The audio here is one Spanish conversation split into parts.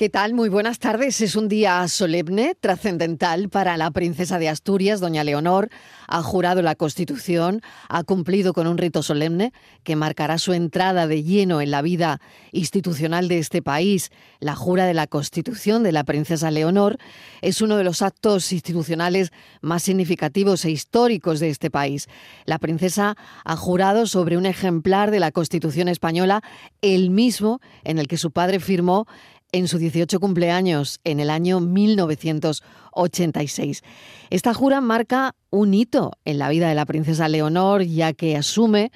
¿Qué tal? Muy buenas tardes. Es un día solemne, trascendental para la princesa de Asturias, doña Leonor. Ha jurado la Constitución, ha cumplido con un rito solemne que marcará su entrada de lleno en la vida institucional de este país. La jura de la Constitución de la princesa Leonor es uno de los actos institucionales más significativos e históricos de este país. La princesa ha jurado sobre un ejemplar de la Constitución española, el mismo en el que su padre firmó en su 18 cumpleaños en el año 1986. Esta jura marca un hito en la vida de la princesa Leonor, ya que asume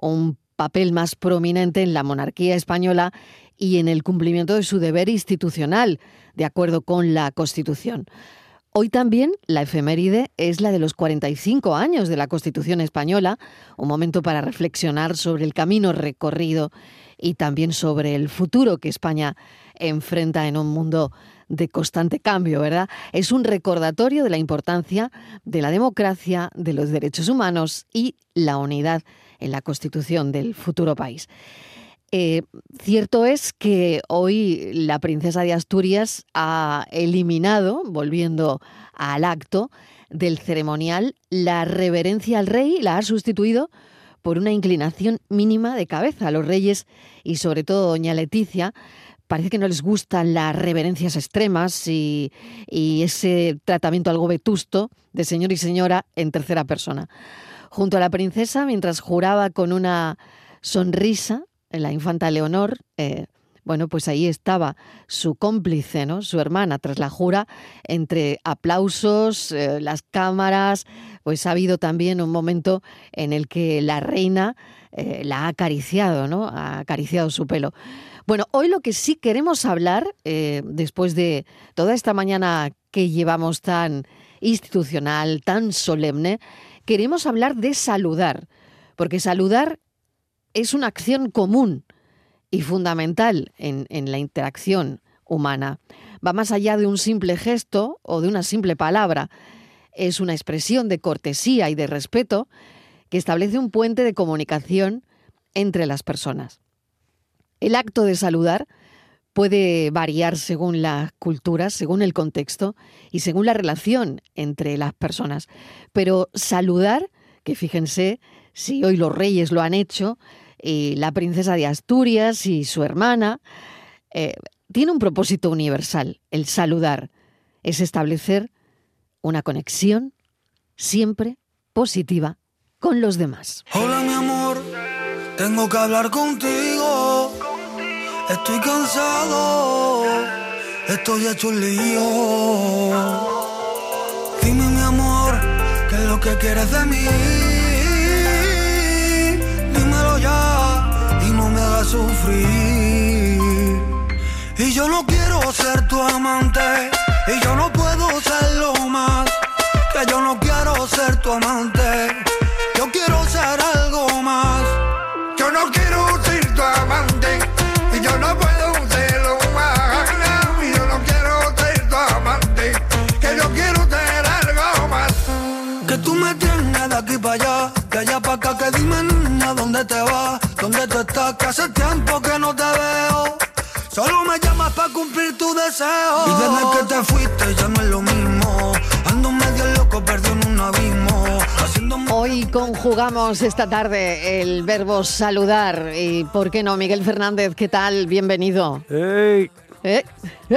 un papel más prominente en la monarquía española y en el cumplimiento de su deber institucional, de acuerdo con la Constitución. Hoy también la efeméride es la de los 45 años de la Constitución española, un momento para reflexionar sobre el camino recorrido y también sobre el futuro que España enfrenta en un mundo de constante cambio, ¿verdad? Es un recordatorio de la importancia de la democracia, de los derechos humanos y la unidad en la constitución del futuro país. Eh, cierto es que hoy la princesa de Asturias ha eliminado, volviendo al acto del ceremonial, la reverencia al rey, la ha sustituido por una inclinación mínima de cabeza. Los reyes y sobre todo doña Leticia parece que no les gustan las reverencias extremas y, ese tratamiento algo vetusto de señor y señora en tercera persona. Junto a la princesa, mientras juraba con una sonrisa, la infanta Leonor, eh, bueno, pues ahí estaba su cómplice, ¿no? Su hermana, tras la jura, entre aplausos, eh, las cámaras, pues ha habido también un momento en el que la reina eh, la ha acariciado, ¿no? Ha acariciado su pelo. Bueno, hoy lo que sí queremos hablar, eh, después de toda esta mañana que llevamos tan institucional, tan solemne, queremos hablar de saludar, porque saludar es una acción común y fundamental en, en la interacción humana. Va más allá de un simple gesto o de una simple palabra. Es una expresión de cortesía y de respeto que establece un puente de comunicación entre las personas. El acto de saludar puede variar según las culturas, según el contexto y según la relación entre las personas. Pero saludar, que fíjense, si hoy los reyes lo han hecho, y la princesa de Asturias y su hermana, eh, tiene un propósito universal, el saludar, es establecer una conexión siempre positiva con los demás. Hola mi amor, tengo que hablar contigo Estoy cansado, estoy hecho un lío. Dime mi amor, ¿qué es lo que quieres de mí? Estás, que hace tiempo que no te veo. Solo me llamas para cumplir tu deseo. Y desde que te fuiste ya no es lo mismo. Ando medio loco, perdido en un abismo. Hoy conjugamos esta tarde el verbo saludar. ¿Y por qué no? Miguel Fernández, ¿qué tal? Bienvenido. ¡Ey! ¿Eh?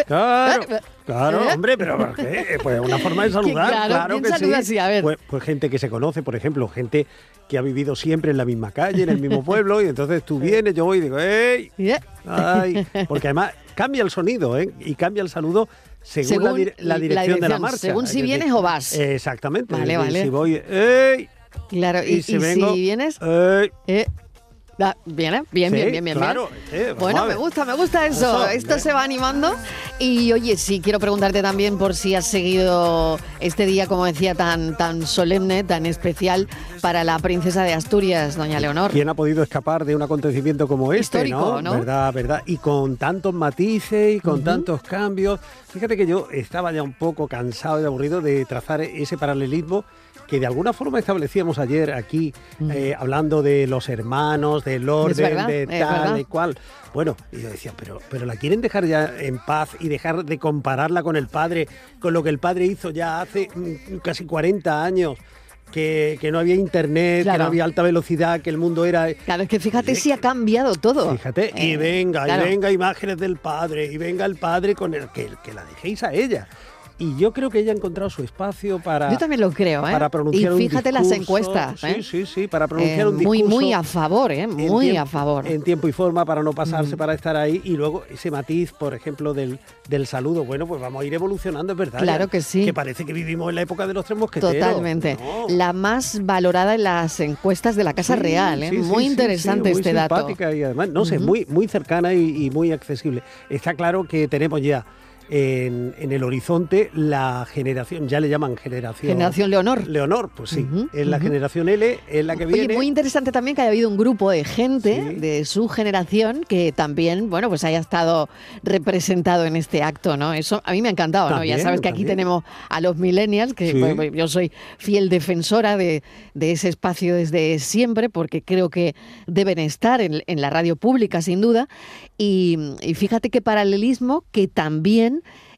Claro, ¿Eh? claro ¿Eh? hombre, pero ¿qué? Pues una forma de saludar, claro, que sí. Así? A ver. Pues, pues, gente que se conoce, por ejemplo, gente que ha vivido siempre en la misma calle, en el mismo pueblo, y entonces tú vienes, yo voy y digo, ¡ey! Ay, porque además cambia el sonido, ¿eh? Y cambia el saludo según, la, dirección de la marcha. Según si vienes o vas. Exactamente. Vale, vale. Si voy, ¡ey! Claro, y, si, vienes, ¡ey! Eh, Bien, bien, bien, bien, bien. Bueno, me gusta, me gusta eso. Esto se va animando. Y oye, sí, quiero preguntarte también por si has seguido este día, como decía, tan, tan solemne, tan especial para la princesa de Asturias, doña Leonor. ¿Quién ha podido escapar de un acontecimiento como este? Histórico, ¿no? Verdad, verdad. Y con tantos matices y con tantos cambios. Fíjate que yo estaba ya un poco cansado y aburrido de trazar ese paralelismo que de alguna forma establecíamos ayer aquí, mm. eh, hablando de los hermanos, del orden, de tal y cual. Bueno, y yo decía, pero, pero la quieren dejar ya en paz y dejar de compararla con el padre, con lo que el padre hizo ya hace mm, casi 40 años. Que, no había internet, que no había alta velocidad, que el mundo era... Claro, es que fíjate si ha cambiado todo. Fíjate, y eh, venga, y venga imágenes del padre, y venga el padre con el que, que la dejéis a ella. Y yo creo que ella ha encontrado su espacio para. Yo también lo creo, ¿eh? Para pronunciar y fíjate las encuestas. ¿eh? Sí, sí, sí, para pronunciar eh, un discurso. Muy, muy a favor, ¿eh? Muy a favor. En tiempo y forma para no pasarse, mm. para estar ahí. Y luego ese matiz, por ejemplo, del, del saludo. Bueno, pues vamos a ir evolucionando, es verdad. Claro que sí. Que parece que vivimos en la época de los tres mosqueteros. Totalmente. La más valorada en las encuestas de la Casa Real, ¿eh? muy interesante muy este dato. y además, no sé, muy, muy cercana y muy accesible. Está claro que tenemos ya en, el horizonte la generación, ya le llaman generación. Generación Leonor. Leonor, pues sí. es la generación L, es la que viene. muy interesante también que haya habido un grupo de gente de su generación que también, bueno, pues haya estado representado en este acto, ¿no? Eso a mí me ha encantado, ¿no? Ya sabes que aquí tenemos a los millennials, que yo soy fiel defensora de, ese espacio desde siempre, porque creo que deben estar en, la radio pública, sin duda. y fíjate qué paralelismo que también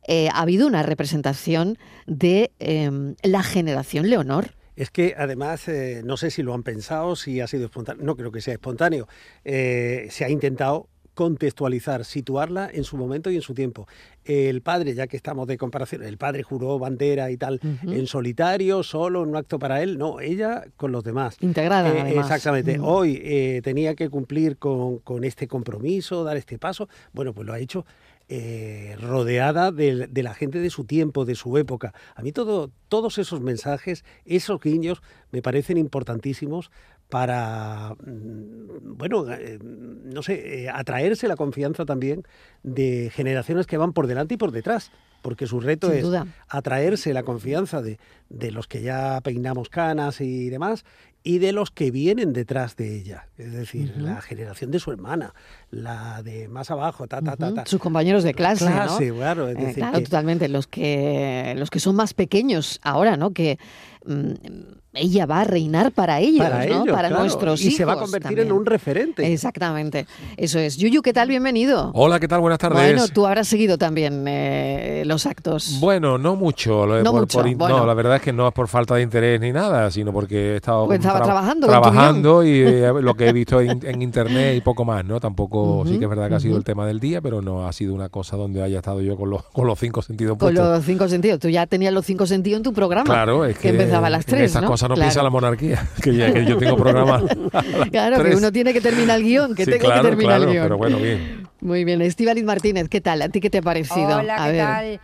eh, ha habido una representación de em, la generación Leonor. Es que además, eh, no sé si lo han pensado, si ha sido espontáneo, no creo que sea espontáneo, eh, se ha intentado contextualizar, situarla en su momento y en su tiempo. El padre, ya que estamos de comparación, el padre juró bandera y tal, en solitario, solo, en un acto para él, no, ella con los demás. Integrada. exactamente. Hoy tenía que cumplir con, con, este compromiso, dar este paso. Bueno, pues lo ha hecho eh, rodeada de, la gente de su tiempo, de su época. A mí todo, todos esos mensajes, esos guiños, me parecen importantísimos para, mm, bueno, eh, no sé, eh, atraerse la confianza también de generaciones que van por delante y por detrás, porque su reto es atraerse la confianza de, de los que ya peinamos canas y demás y de los que vienen detrás de ella, es decir, la generación de su hermana, la de más abajo, ta, ta, ta, ta. Sus compañeros de clase, clase claro, es eh, decir claro, totalmente, los que los que son más pequeños ahora, ¿no? Que mm, ella va a reinar para ellos, para, ¿no? para nuestros hijos. Y se va a convertir en un referente. Exactamente, eso es. Yuyu, ¿qué tal? Bienvenido. Hola, ¿qué tal? Buenas tardes. Bueno, tú habrás seguido también eh, los actos. Bueno, no mucho. No, mucho. no, la verdad es que no es por falta de interés ni nada, sino porque he estado pues estaba trabajando. Trabajando y eh, lo que he visto en, internet y poco más, ¿no? Tampoco, sí que es verdad que ha sido el tema del día, pero no ha sido una cosa donde haya estado yo con los, con los cinco sentidos Con los cinco sentidos. Tú ya tenías los cinco sentidos en tu programa. Claro, es que, empezaba a las tres, Esas cosas no piensa la monarquía, que, ya, que yo tengo programa. claro, que uno tiene que terminar el guion, que tengo que terminar el guion. Pero bueno, bien. Muy bien. Estivaliz Martínez, ¿qué tal? ¿A ti qué te ha parecido? Hola, ¿qué tal?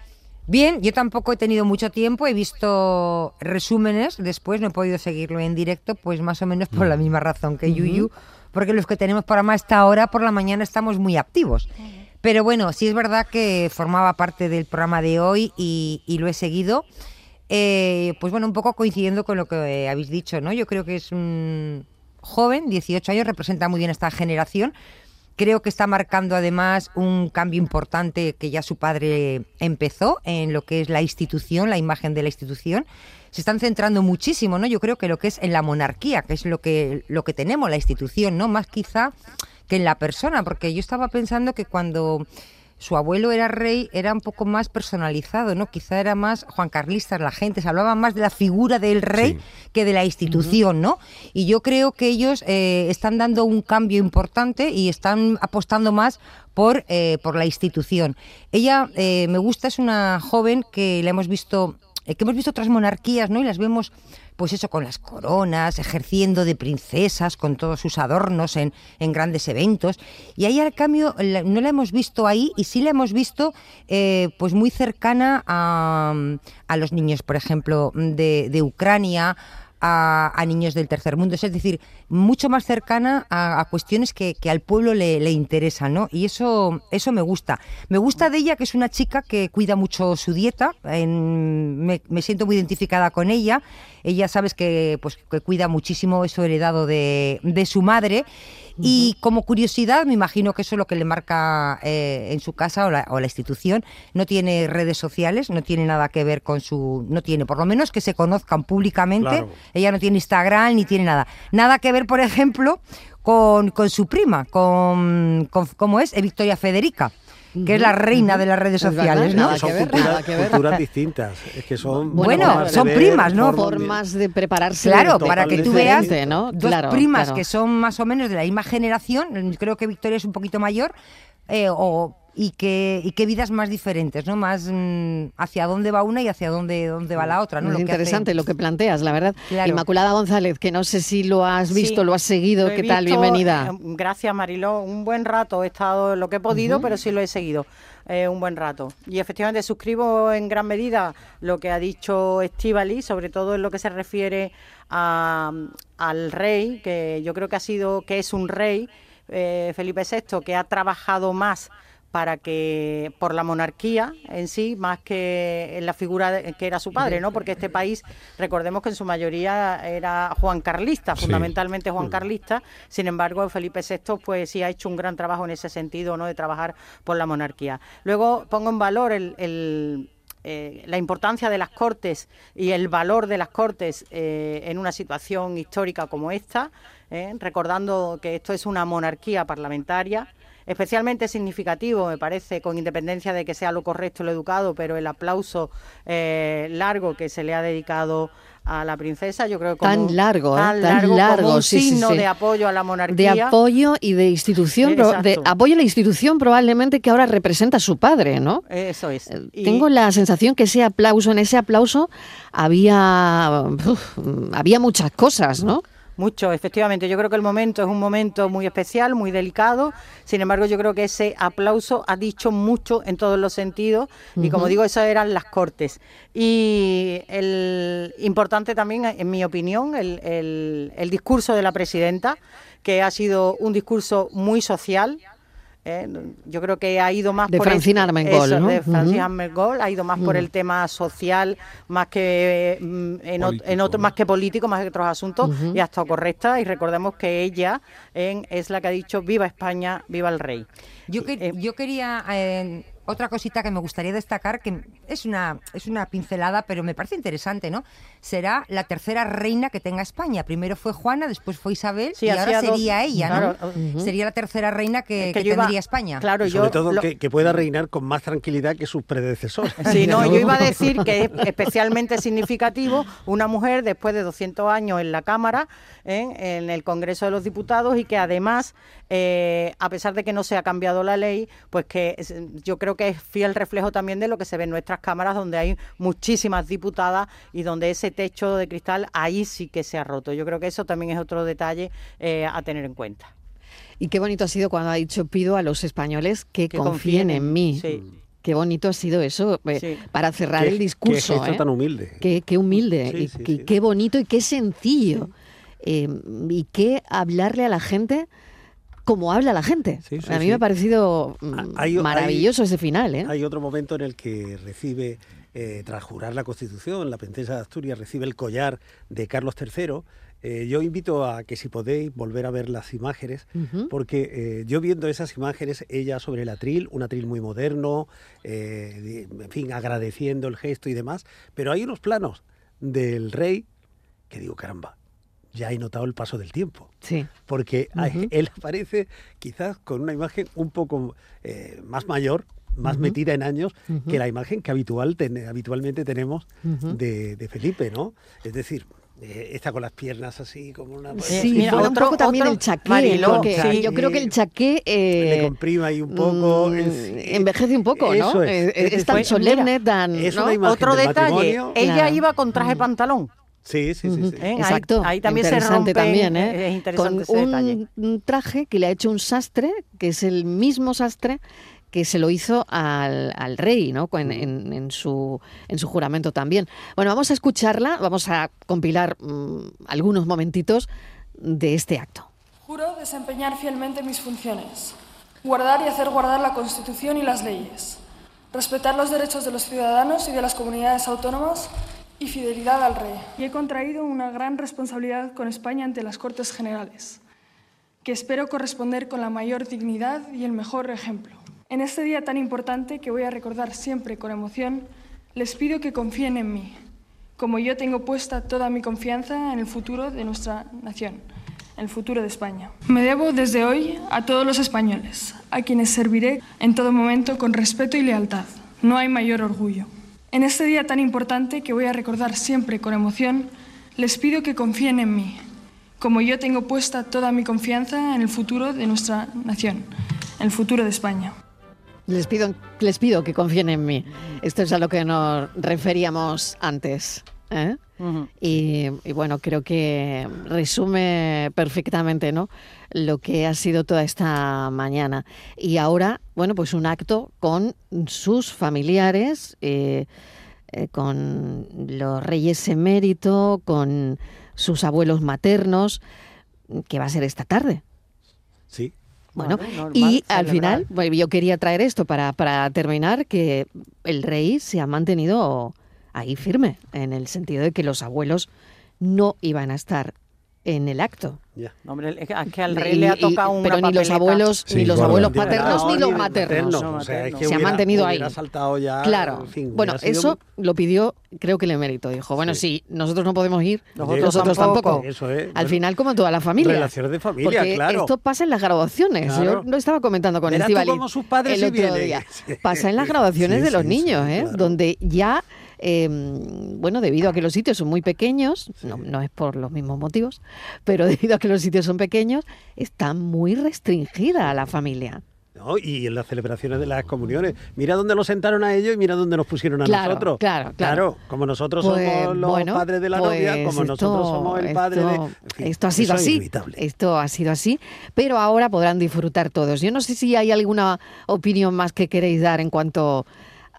Bien, yo tampoco he tenido mucho tiempo, he visto resúmenes después, no he podido seguirlo en directo, pues más o menos por la misma razón que Yuyu, porque los que tenemos programa esta hora por la mañana estamos muy activos. Pero bueno, sí es verdad que formaba parte del programa de hoy y, lo he seguido. Eh, pues bueno, un poco coincidiendo con lo que habéis dicho, ¿no? Yo creo que es un joven, 18 años, representa muy bien esta generación. Creo que está marcando además un cambio importante que ya su padre empezó en lo que es la institución, la imagen de la institución. Se están centrando muchísimo, ¿no? Yo creo que lo que es en la monarquía, que es lo que, lo que tenemos, la institución, ¿no? Más quizá que en la persona, porque yo estaba pensando que cuando su abuelo era rey, era un poco más personalizado, ¿no? Quizá era más Juan Carlista, la gente, se hablaba más de la figura del rey que de la institución, ¿no? Y yo creo que ellos eh, están dando un cambio importante y están apostando más por, eh, por la institución. Ella, eh, me gusta, es una joven que la hemos visto, que hemos visto otras monarquías, ¿no? Y las vemos pues eso, con las coronas, ejerciendo de princesas, con todos sus adornos en, en grandes eventos. Y ahí al cambio no la hemos visto ahí y sí la hemos visto eh, pues muy cercana a, a, los niños, por ejemplo, de, de Ucrania, a, niños del tercer mundo. Es decir, mucho más cercana a, cuestiones que, al pueblo le, interesan, ¿no? Y eso, eso me gusta. Me gusta de ella que es una chica que cuida mucho su dieta, me, siento muy identificada con ella. Ella sabes que, pues, que cuida muchísimo eso heredado de, de su madre y como curiosidad, me imagino que eso es lo que le marca eh, en su casa o la, o la, institución. No tiene redes sociales, no tiene nada que ver con su. No tiene, por lo menos que se conozcan públicamente. Ella no tiene Instagram ni tiene nada. Nada que ver, por ejemplo, con, con su prima, con, con ¿cómo es? Eh, Victoria Federica que es la reina de las redes sociales, ¿no? son culturas, distintas, es que son bueno, son primas, ¿no? Formas de prepararse. Claro, para que tú veas ¿no? dos primas que son más o menos de la misma generación. Creo que Victoria es un poquito mayor. Eh, o y qué, y qué vidas más diferentes, ¿no? Más mm, hacia dónde va una y hacia dónde, dónde va la otra, ¿no? Es interesante lo que planteas, la verdad. Inmaculada González, que no sé si lo has visto, lo has seguido, ¿qué tal? Bienvenida. Eh, gracias, Mariló. Un buen rato he estado lo que he podido, pero sí lo he seguido. Eh, un buen rato. Y efectivamente suscribo en gran medida lo que ha dicho Estivali, sobre todo en lo que se refiere a, al rey, que yo creo que ha sido, que es un rey, eh, Felipe VI, que ha trabajado más para que por la monarquía en sí más que en la figura que era su padre, ¿no? Porque este país, recordemos que en su mayoría era Juan Carlista, fundamentalmente Juan mm. Carlista. Sin embargo, Felipe VI pues sí ha hecho un gran trabajo en ese sentido, ¿no? De trabajar por la monarquía. Luego pongo en valor el, eh, la importancia de las Cortes y el valor de las Cortes eh, en una situación histórica como esta, ¿eh? recordando que esto es una monarquía parlamentaria especialmente significativo, me parece, con independencia de que sea lo correcto, lo educado, pero el aplauso eh, largo que se le ha dedicado a la princesa, yo creo que tan largo, ¿eh? tan, largo, como un signo de apoyo a la monarquía, de apoyo y de institución, de apoyo a la institución probablemente que ahora representa a su padre, ¿no? Eso es. Eh, tengo la sensación que ese aplauso, en ese aplauso había había muchas cosas, ¿no? Mucho, efectivamente. Yo creo que el momento es un momento muy especial, muy delicado. Sin embargo, yo creo que ese aplauso ha dicho mucho en todos los sentidos. Y como digo, esas eran las cortes. Y el importante también, en mi opinión, el, el discurso de la presidenta, que ha sido un discurso muy social, ¿eh? yo creo que ha ido más de por Francina Armengol, ¿no? de Francina Armengol, ha ido más por el tema social, más que mm, en, otro, más que político, más que otros asuntos, y ha estado correcta. Y recordemos que ella es la que ha dicho viva España, viva el rey. Yo, que, eh, yo quería eh, otra cosita que me gustaría destacar, que es una, es una pincelada, pero me parece interesante, ¿no? Será la tercera reina que tenga España. Primero fue Juana, después fue Isabel y ahora sería ella, ¿no? Sería la tercera reina que, tendría España. Claro, Sobre todo que, pueda reinar con más tranquilidad que sus predecesores. Sí, no, yo iba a decir que es especialmente significativo una mujer después de 200 años en la Cámara, ¿eh? en el Congreso de los Diputados, y que además, eh, a pesar de que no se ha cambiado la ley, pues que yo creo que que es fiel reflejo también de lo que se ve en nuestras cámaras, donde hay muchísimas diputadas y donde ese techo de cristal ahí sí que se ha roto. Yo creo que eso también es otro detalle eh, a tener en cuenta. Y qué bonito ha sido cuando ha dicho pido a los españoles que, confíen, en mí. Qué bonito ha sido eso eh, para cerrar el discurso. Qué ¿eh? tan humilde. Qué, humilde y, qué bonito y qué sencillo. y qué hablarle a la gente como habla la gente. a mí me ha parecido mm, maravilloso ese final. ¿eh? Hay otro momento en el que recibe, eh, tras jurar la Constitución, la princesa de Asturias recibe el collar de Carlos III. Eh, yo invito a que si podéis volver a ver las imágenes, porque yo viendo esas imágenes, ella sobre el atril, un atril muy moderno, en fin, agradeciendo el gesto y demás, pero hay unos planos del rey que digo, caramba, ya he notado el paso del tiempo. Sí. Porque él aparece quizás con una imagen un poco eh, más mayor, más metida en años que la imagen que habitual habitualmente tenemos de, Felipe, ¿no? Es decir, eh, está con las piernas así como una sí un poco también el chaqué yo creo que el chaqué eh, le comprima ahí un poco mm, envejece un poco no es, tan solemne tan otro detalle ella iba con traje pantalón Sí, sí, sí. ¿Eh? Exacto. Ahí, también se rompe. También, ¿eh? Es interesante Con un traje que le ha hecho un sastre, que es el mismo sastre que se lo hizo al, al rey, ¿no? En, en, su, en su juramento también. Bueno, vamos a escucharla, vamos a compilar mm, algunos momentitos de este acto. Juro desempeñar fielmente mis funciones, guardar y hacer guardar la Constitución y las leyes, respetar los derechos de los ciudadanos y de las comunidades autónomas y fidelidad al rey. Y he contraído una gran responsabilidad con España ante las Cortes Generales, que espero corresponder con la mayor dignidad y el mejor ejemplo. En este día tan importante que voy a recordar siempre con emoción, les pido que confíen en mí, como yo tengo puesta toda mi confianza en el futuro de nuestra nación, en el futuro de España. Me debo desde hoy a todos los españoles, a quienes serviré en todo momento con respeto y lealtad. No hay mayor orgullo. En este día tan importante que voy a recordar siempre con emoción, les pido que confíen en mí, como yo tengo puesta toda mi confianza en el futuro de nuestra nación, en el futuro de España. Les pido, les pido que confíen en mí. Esto es a lo que nos referíamos antes. ¿Eh? y, y, bueno, creo que resume perfectamente ¿no? lo que ha sido toda esta mañana. Y ahora, bueno, pues un acto con sus familiares, eh, eh, con los reyes emérito, con sus abuelos maternos, que va a ser esta tarde. Sí. Bueno, y al final, yo quería traer esto para, para terminar, que el rey se ha mantenido ahí firme, en el sentido de que los abuelos no iban a estar en el acto. hombre, es que al rey le ha tocado una Pero ni los abuelos, ni los abuelos paternos ni los maternos. se ha mantenido ahí. claro. bueno, eso lo pidió, creo que el emérito. Dijo, bueno, sí. nosotros no podemos ir, nosotros, tampoco. Al final, como toda la familia. Relaciones de familia, Porque Esto pasa en las graduaciones. Yo lo estaba comentando con Estivali el otro día. Pasa en las graduaciones de los niños, ¿eh? donde ya Em, bueno, debido a que los sitios son muy pequeños, no, es por los mismos motivos, pero debido a que los sitios son pequeños, está muy restringida a la familia. y en las celebraciones de las comuniones. Mira dónde los sentaron a ellos y mira dónde nos pusieron a nosotros. Claro, claro. como nosotros somos pues, los padres de la novia, pues como nosotros somos el padre de. esto ha sido así. Esto ha sido así. Pero ahora podrán disfrutar todos. Yo no sé si hay alguna opinión más que queréis dar en cuanto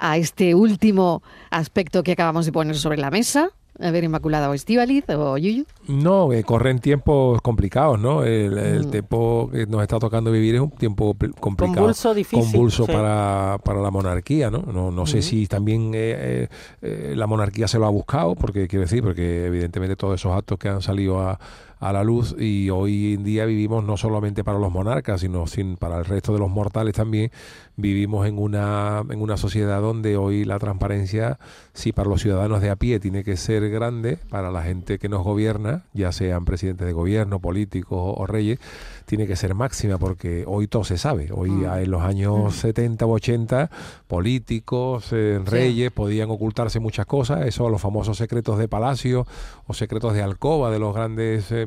a este último aspecto que acabamos de poner sobre la mesa? A ver, Inmaculada o Estivaliz o Yuyu. No, eh, corren tiempos complicados, ¿no? El, mm. tiempo que nos está tocando vivir es un tiempo complicado. Convulso, difícil. Convulso para, para la monarquía, ¿no? No, no sé si también eh, eh, la monarquía se lo ha buscado, porque quiero decir, porque evidentemente todos esos actos que han salido a a la luz y hoy en día vivimos no solamente para los monarcas, sino sin, para el resto de los mortales también, vivimos en una, en una sociedad donde hoy la transparencia, si para los ciudadanos de a pie tiene que ser grande, para la gente que nos gobierna, ya sean presidentes de gobierno, políticos o, reyes, tiene que ser máxima porque hoy todo se sabe. Hoy mm. en los años 70 u 80, políticos, eh, reyes, podían ocultarse muchas cosas, eso los famosos secretos de palacio o secretos de alcoba de los grandes eh,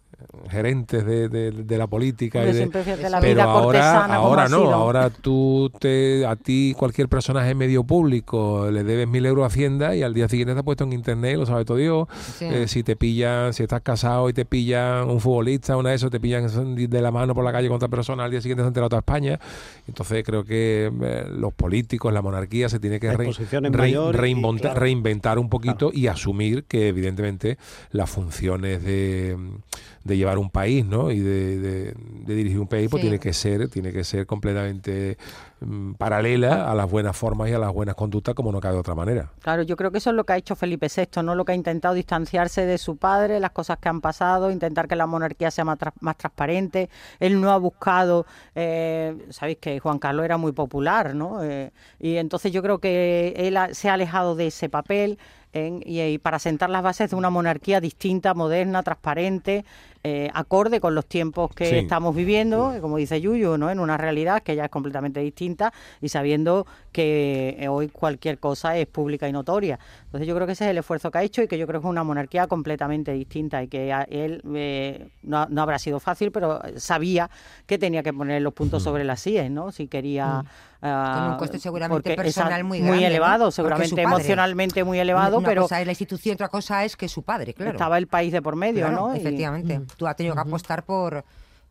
gerentes de, de, la política y de, pero ahora ahora no ahora tú te a ti cualquier personaje medio público le debes mil euros a Hacienda y al día siguiente te ha puesto en internet lo sabe todo Dios. Eh, si te pillan si estás casado y te pillan un futbolista una de esos te pillan de la mano por la calle con otra persona al día siguiente se ha enterado toda España. Entonces creo que eh, los políticos la monarquía se tiene que reinventar, reinventar un poquito y asumir que evidentemente las funciones de de llevar un país, ¿no? Y de, dirigir un país, pues tiene que ser, tiene que ser completamente mm, paralela a las buenas formas y a las buenas conductas, como no cabe de otra manera. Claro, yo creo que eso es lo que ha hecho Felipe VI, ¿no? Lo que ha intentado distanciarse de su padre, las cosas que han pasado, intentar que la monarquía sea más, más transparente. Él no ha buscado, eh, sabéis que Juan Carlos era muy popular, ¿no? Eh, y entonces yo creo que él se ha alejado de ese papel y, para sentar las bases de una monarquía distinta, moderna, transparente, eh, acorde con los tiempos que estamos viviendo, como dice Yuyu, ¿no? en una realidad que ya es completamente distinta y sabiendo que eh, hoy cualquier cosa es pública y notoria. Entonces yo creo que ese es el esfuerzo que ha hecho y que yo creo que es una monarquía completamente distinta y que él eh, no, habrá sido fácil, pero sabía que tenía que poner los puntos sobre las sillas, ¿no? Si quería... Mm. Ah, con un coste seguramente personal muy grande. Muy elevado, seguramente emocionalmente muy elevado, pero... cosa es la institución, otra cosa es que su padre, claro. Estaba el país de por medio, ¿no? Efectivamente. Tú has tenido que apostar por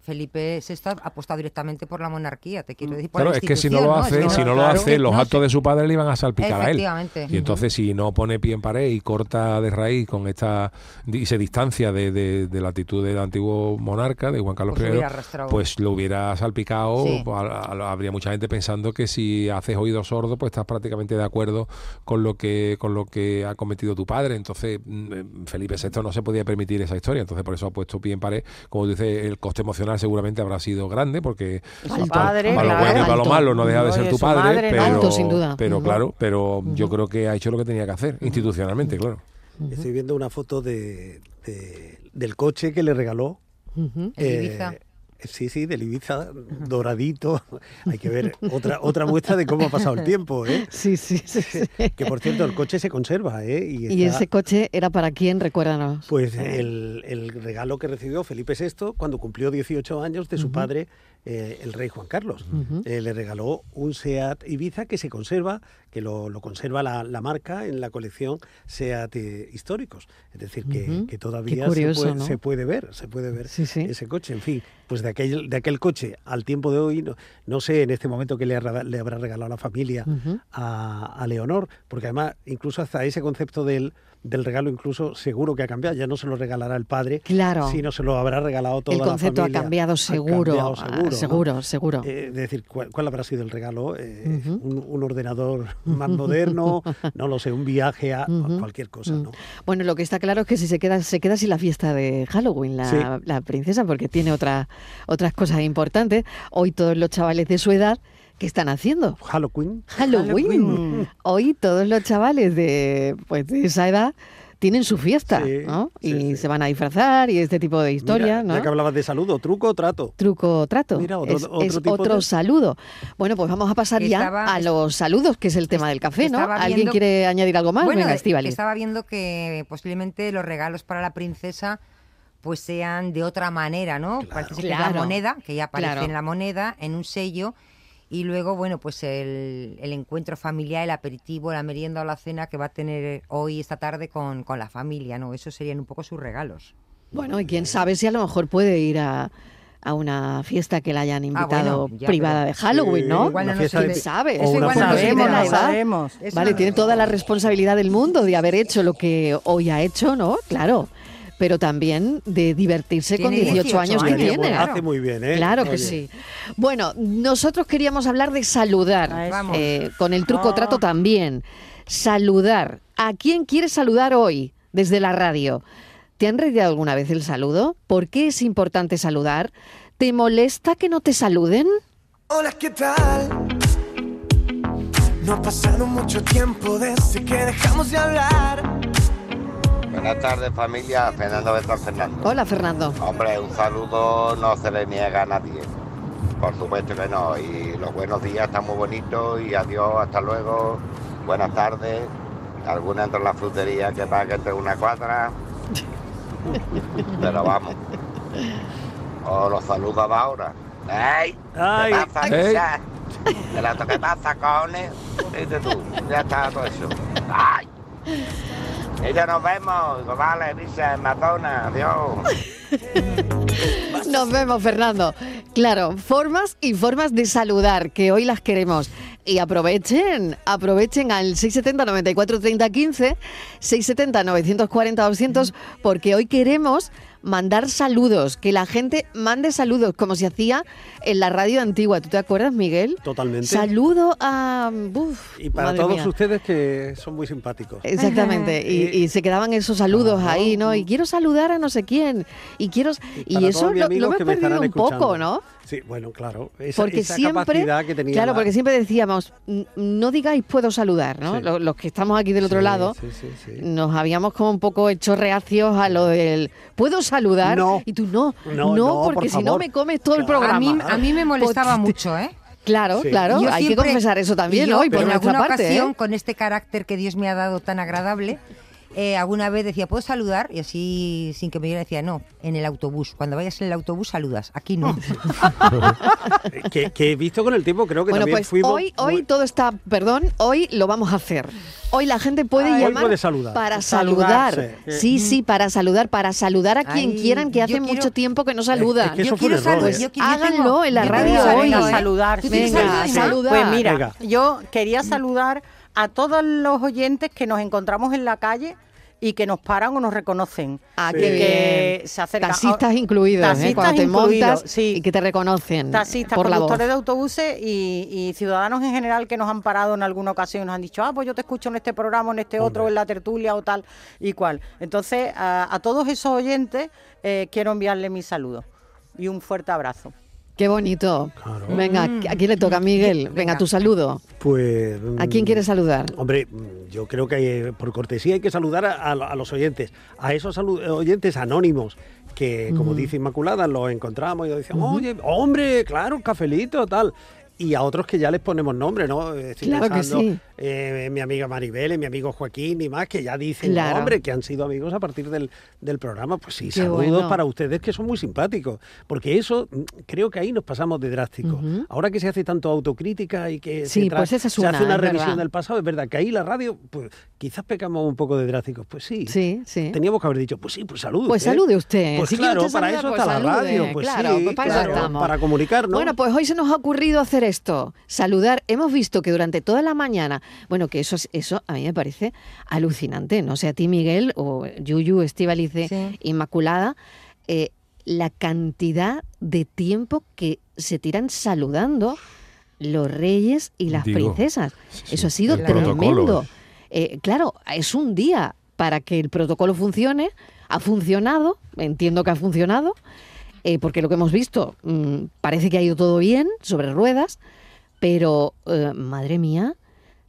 Felipe VI ha apostado directamente por la monarquía, te quiero decir. Por es que si no lo hace, si no lo hace, los actos de su padre le iban a salpicar a él. Y entonces si no pone pie en pared y corta de raíz con esta y se distancia de, la actitud del antiguo monarca, de Juan Carlos pues I, pues lo hubiera salpicado. habría mucha gente pensando que si haces oído sordo, pues estás prácticamente de acuerdo con lo que con lo que ha cometido tu padre. Entonces mm, eh, Felipe VI no se podía permitir esa historia. Entonces por eso ha puesto pie en pared. Como dice, el coste emocional seguramente habrá sido grande porque para lo bueno y para lo malo no deja de ser tu padre, pero, sin duda. pero claro, pero yo creo que ha hecho lo que tenía que hacer institucionalmente, claro. Estoy viendo una foto de, del coche que le regaló. Sí, sí, del Ibiza doradito. Hay que ver otra otra muestra de cómo ha pasado el tiempo, ¿eh? Sí, sí, sí. Que por cierto, el coche se conserva, ¿eh? Y, ese coche era para quién? Recuérdanos. Pues el, el, regalo que recibió Felipe VI cuando cumplió 18 años de su padre eh, el rey Juan Carlos. Eh, le regaló un SEAT Ibiza que se conserva, que lo, conserva la, marca en la colección SEAT históricos. Es decir, que, todavía se, puede, ver, se puede ver ese coche. En fin, pues de aquel, de aquel coche al tiempo de hoy, no, no sé en este momento que le, le habrá regalado la familia a, a Leonor, porque además incluso hasta ese concepto del del regalo incluso seguro que ha cambiado. Ya no se lo regalará el padre, claro. sino se lo habrá regalado toda la familia. El concepto ha cambiado seguro, seguro, seguro, eh, es decir, ¿cuál, habrá sido el regalo? Eh, un, ordenador más moderno, no lo sé, un viaje a, cualquier cosa, ¿no? Bueno, lo que está claro es que si se queda, se queda sin la fiesta de Halloween, la, princesa, porque tiene otra, otras cosas importantes. Hoy todos los chavales de su edad ¿Qué están haciendo? Halloween. Halloween. Hoy todos los chavales de, pues, de esa edad tienen su fiesta, ¿no? y se van a disfrazar y este tipo de historias, ¿no? Ya que hablabas de saludo, truco o trato. Truco o trato. Mira, otro, es, otro, saludo. Bueno, pues vamos a pasar ya a los saludos, que es el tema del café, ¿no? ¿Alguien quiere añadir algo más? Bueno, estaba viendo que posiblemente los regalos para la princesa pues sean de otra manera, ¿no? Parece que la moneda, que ya aparece en la moneda, en un sello, y luego, bueno, pues el, el, encuentro familiar, el aperitivo, la merienda o la cena que va a tener hoy, esta tarde, con, con la familia, ¿no? Esos serían un poco sus regalos. Bueno, y quién sabe si a lo mejor puede ir a, a una fiesta que la hayan ah, invitado privada de Halloween, ¿no? Igual no sabe. Eso igual sabemos, sabemos. Vale, tiene toda la responsabilidad del mundo de haber hecho lo que hoy ha hecho, ¿no? Claro pero también de divertirse con 18, años, que tiene. Hace muy bien, ¿eh? Claro que sí. Bueno, nosotros queríamos hablar de saludar, eh, con el truco trato también. Saludar. ¿A quién quieres saludar hoy desde la radio? ¿Te han reído alguna vez el saludo? ¿Por qué es importante saludar? ¿Te molesta que no te saluden? Hola, ¿qué tal? No ha pasado mucho tiempo desde que dejamos de hablar. Buenas tardes familia, Fernando Beto Fernando. Hola Fernando. Hombre, un saludo no se le niega a nadie. Por supuesto que no. Y los buenos días están muy bonitos y adiós, hasta luego. Buenas tardes. Alguna entra en la frutería que pague entre una cuadra. Pero vamos. O los saludos de ahora. ¡Ey! ¡Ay! ¿Qué pasa, ¡Ey! ¿Qué pasa, cojones? Dice tú, ya está todo eso. ¡Ay! Y ya nos vemos. Vale, dice Madonna. Adiós. Nos vemos, Fernando. Claro, formas y formas de saludar, que hoy las queremos. Y aprovechen, aprovechen al 670 94 30 15, 670 940 200, porque hoy queremos mandar saludos, que la gente mande saludos, como se hacía en la radio antigua. ¿Tú te acuerdas, Miguel? Totalmente. Saludo a... y para todos ustedes que son muy simpáticos. Exactamente, y, se quedaban esos saludos ahí, ¿no? Y quiero saludar a no sé quién, y quiero... Y, eso lo, lo hemos perdido un poco, ¿no? Sí, bueno, claro. Esa, porque siempre, capacidad que tenía. Claro, porque siempre decíamos, no digáis puedo saludar, ¿no? Los, que estamos aquí del otro lado, nos habíamos como un poco hecho reacios a lo del puedo saludar. No. Y tú no, no, porque si no me comes todo el programa. A mí, me molestaba mucho, ¿eh? Claro, claro, hay que confesar eso también hoy por en nuestra alguna parte. Ocasión, con este carácter que Dios me ha dado tan agradable, eh, alguna vez decía, ¿puedo saludar? Y así, sin que me diera, decía, no, en el autobús. Cuando vayas en el autobús saludas, aquí no. que, he visto con el tiempo, creo que bueno, también pues fuimos... Hoy, hoy todo está, perdón, hoy lo vamos a hacer. Hoy la gente puede llamar para saludar. Sí, sí, para saludar, para saludar a quien quieran que hace mucho tiempo que no saluda. yo quiero saludar. Háganlo en la radio hoy. saludar. Venga, saludar. Pues mira, yo quería saludar a todos los oyentes que nos encontramos en la calle y que nos paran o nos reconocen. Ah, que se acercan. Taxistas incluidos, ¿eh? cuando te montas y que te reconocen. Taxistas, por conductores de autobuses y, ciudadanos en general que nos han parado en alguna ocasión y nos han dicho, ah, pues yo te escucho en este programa, en este otro, en la tertulia o tal y cual. Entonces, a, todos esos oyentes eh, quiero enviarle mi saludo y un fuerte abrazo. Qué bonito. Venga, aquí le toca a Miguel. Venga, tu saludo. Pues. ¿A quién quieres saludar? Hombre, yo creo que por cortesía hay que saludar a, los oyentes, a esos oyentes anónimos que, como dice Inmaculada, los encontramos y dicen, oye, hombre, claro, cafelito, tal y a otros que ya les ponemos nombre, ¿no? claro que sí. Eh, mi amiga Maribel, mi amigo Joaquín y más, que ya dicen, hombre, que han sido amigos a partir del, programa. Pues sí, saludos para ustedes que son muy simpáticos, porque eso mm, creo que ahí nos pasamos de drástico. Ahora que se hace tanto autocrítica y que se, pues se hace una revisión del pasado, es verdad que ahí la radio, pues quizás pecamos un poco de drásticos. Pues sí, sí, sí. teníamos que haber dicho, pues sí, pues salude. Pues salude usted. Pues claro, para eso está la radio. Pues claro, sí, pues para, para comunicarnos. Bueno, pues hoy se nos ha ocurrido hacer esto, saludar. Hemos visto que durante toda la mañana, bueno, que eso, eso a mí me parece alucinante, no sé, a ti Miguel o Yuyu, Estivalice, Inmaculada, eh, la cantidad de tiempo que se tiran saludando los reyes y las princesas. eso ha sido tremendo. Eh, claro, es un día para que el protocolo funcione, ha funcionado, entiendo que ha funcionado, eh, porque lo que hemos visto mm, parece que ha ido todo bien sobre ruedas, pero madre mía,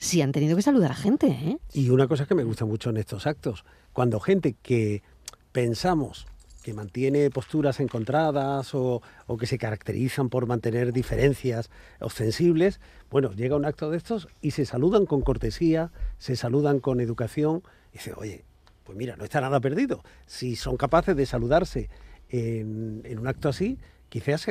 sí han tenido que saludar a gente. ¿eh? Y una cosa que me gusta mucho en estos actos, cuando gente que pensamos que mantiene posturas encontradas o, que se caracterizan por mantener diferencias ostensibles, bueno, llega un acto de estos y se saludan con cortesía, se saludan con educación y dice, oye, pues mira, no está nada perdido. Si son capaces de saludarse en, en un acto así, quizás,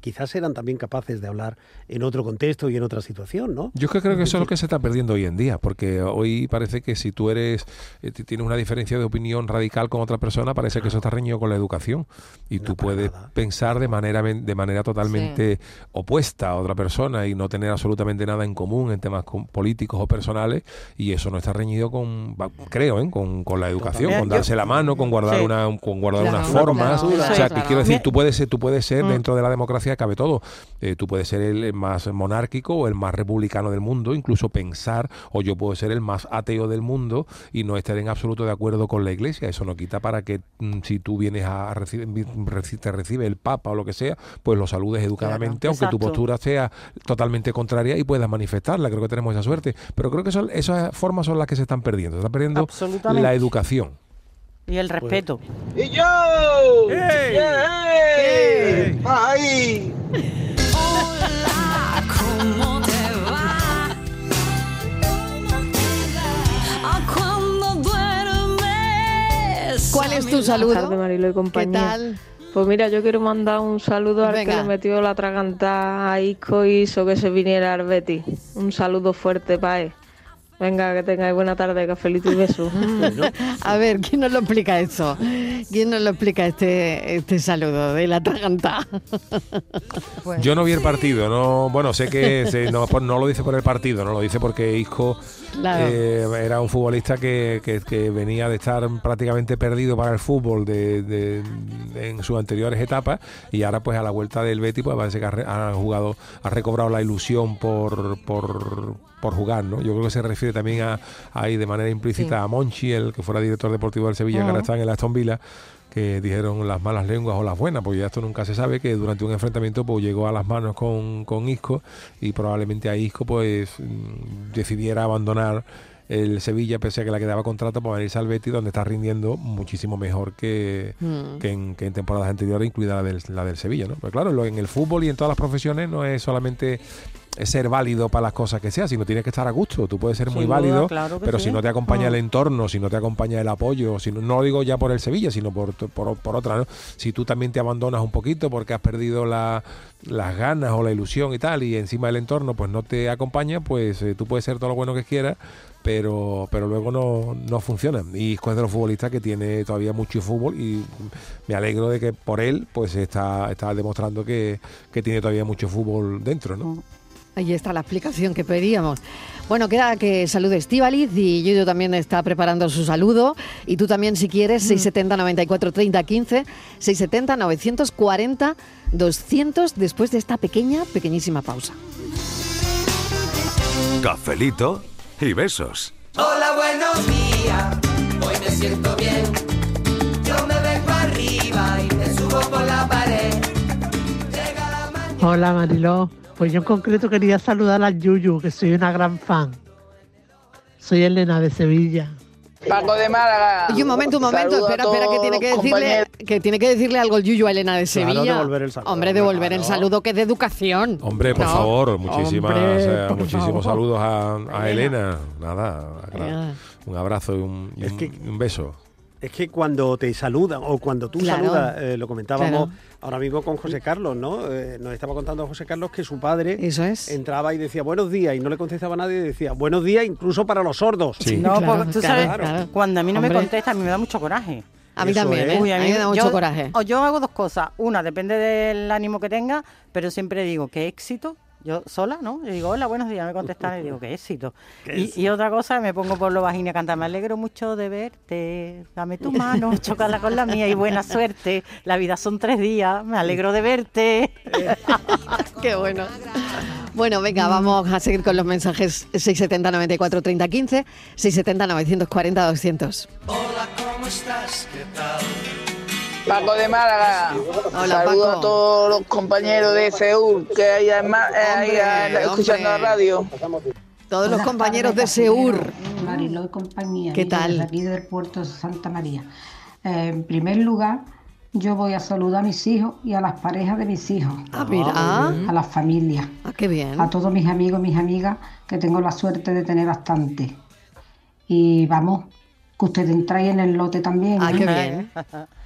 quizás eran también capaces de hablar en otro contexto y en otra situación, ¿no? Yo creo que eso es lo que se está perdiendo hoy en día, porque hoy parece que si tú eres, eh, tienes una diferencia de opinión radical con otra persona, parece que eso está reñido con la educación. Y tú puedes pensar de manera de manera totalmente opuesta a otra persona y no tener absolutamente nada en común en temas políticos o personales y eso no está reñido con, creo, ¿eh? con, la educación, con darse la mano, con guardar una, con guardar unas formas, o sea, que quiero decir, tú puedes, tú puedes Mm. dentro de la democracia cabe todo. Eh, tú puedes ser el más monárquico o el más republicano del mundo, incluso pensar, o yo puedo ser el más ateo del mundo y no estar en absoluto de acuerdo con la iglesia. Eso no quita para que mm, si tú vienes a recibir, te recibe el Papa o lo que sea, pues lo saludes educadamente, aunque tu postura sea totalmente contraria y puedas manifestarla. Creo que tenemos esa suerte. Pero creo que son, esas formas son las que se están perdiendo. Se está perdiendo la educación. Y el respeto. ¡Y yo! ¡Hey! ¡Hey! ¡Ahí! Hola, ¿cómo te va? ¿Cuándo duermes? ¿Cuál es tu saludo? Y compañía. ¿Qué tal? Pues mira, yo quiero mandar un saludo al que le metió la traganta a Isco y hizo que se viniera al Betty. Un saludo fuerte para él. Venga, que tengáis buena tarde, cafelito y beso. A ver, ¿quién nos lo explica eso? ¿Quién nos lo explica este, este saludo de la traganta? Yo no vi el partido, no, bueno, sé que no, no, lo dice por el partido, no lo dice porque Isco eh, era un futbolista que, que, venía de estar prácticamente perdido para el fútbol de, en sus anteriores etapas y ahora pues a la vuelta del Betis pues parece que ha, jugado, ha recobrado la ilusión por, por por jugar, ¿no? Yo creo que se refiere también a, ahí de manera implícita a Monchi, el que fuera director deportivo del Sevilla, que ahora está en el Aston Villa, que dijeron las malas lenguas o las buenas, porque ya esto nunca se sabe, que durante un enfrentamiento pues llegó a las manos con, con Isco y probablemente a Isco pues mm, decidiera abandonar el Sevilla, pese a que la quedaba contrato para venirse al Betis, donde está rindiendo muchísimo mejor que, mm. que, en, temporadas anteriores, incluida la del, la del Sevilla. ¿no? Pero claro, en el fútbol y en todas las profesiones no es solamente ser válido para las cosas que sea, sino tienes que estar a gusto. Tú puedes ser muy válido, pero si no te acompaña el mm. entorno, si no te acompaña el apoyo, si no, lo digo ya por el Sevilla, sino por, por, otra, ¿no? Si tú también te abandonas un poquito porque has perdido la, las ganas o la ilusión y tal, y encima el entorno pues no te acompaña, pues eh, tú puedes ser todo lo bueno que quieras, pero, pero luego no, no funciona. Y es de los futbolistas que tiene todavía mucho fútbol y me alegro de que por él pues está, está demostrando que, que tiene todavía mucho fútbol dentro, ¿no? Mm. Ahí está la explicación que pedíamos. Bueno, queda que salude Estivaliz y yo también está preparando su saludo. Y tú también, si quieres, 670 94 30 15, 670 940 200 después de esta pequeña, pequeñísima pausa. Cafelito y besos. Hola, buenos días. Hoy me siento bien. Yo me vengo arriba y me subo por la pared. Hola, Mariló. Pues yo en concreto quería saludar a Yuyu, que soy una gran fan. Soy Elena de Sevilla. Paco de Málaga. Y un momento, un momento, espera, espera, que tiene que decirle, que tiene que decirle algo el Yuyu a Elena de Sevilla. Claro, devolver el saludo. Hombre, devolver el saludo que es de educación. Hombre, por favor, muchísimas, muchísimos saludos a, Elena. Nada, un abrazo y un, un beso. Es que cuando te saludan o cuando tú saludas, eh, lo comentábamos ahora mismo con José Carlos, ¿no? Eh, nos estaba contando José Carlos que su padre entraba y decía buenos días y no le contestaba a nadie y decía buenos días incluso para los sordos. Sí. No, porque tú sabes, cuando a mí no me contesta a mí me da mucho coraje. A mí también, ¿eh? a, mí me da mucho coraje. O yo hago dos cosas. Una, depende del ánimo que tenga, pero siempre digo, qué éxito yo sola, ¿no? Yo digo, hola, buenos días, me contestan y digo, qué éxito. y, otra cosa, me pongo por lo vagina a cantar, me alegro mucho de verte, dame tu mano, chocala con la mía y buena suerte. La vida son tres días, me alegro de verte. qué bueno. Bueno, venga, vamos a seguir con los mensajes 670 94 30 15, 670 940 200. Hola, ¿cómo estás? ¿Qué tal? Paco de Málaga. Saludos a todos los compañeros de Seúl que hay, ahí escuchando la radio. Todos los compañeros de Seúl. Mariló y compañía. ¿Qué tal? aquí del puerto de Santa María. Eh, en primer lugar, yo voy a saludar a mis hijos y a las parejas de mis hijos. Ah, mira. A las familias. Ah, qué bien. A todos mis amigos y mis amigas, que tengo la suerte de tener bastante. Y vamos, que ustedes entráis en el lote también. Ah, qué bien.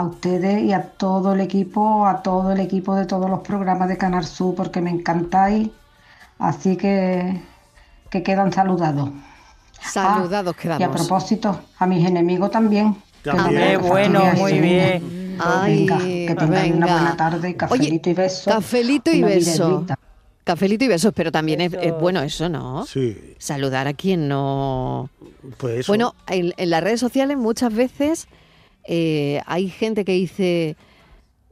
a ustedes y a todo el equipo, a todo el equipo de todos los programas de Canal Sur, porque me encantáis. Así que, que quedan saludados. Saludados ah, quedamos. Y a propósito, a mis enemigos también. También, bueno, muy bien. Ay, venga, que tengan una buena tarde, cafelito y besos. Cafelito y besos. Cafelito y besos, pero también es, bueno eso, ¿no? Sí. Saludar a quien no... Pues Bueno, en las redes sociales muchas veces eh, hay gente que dice,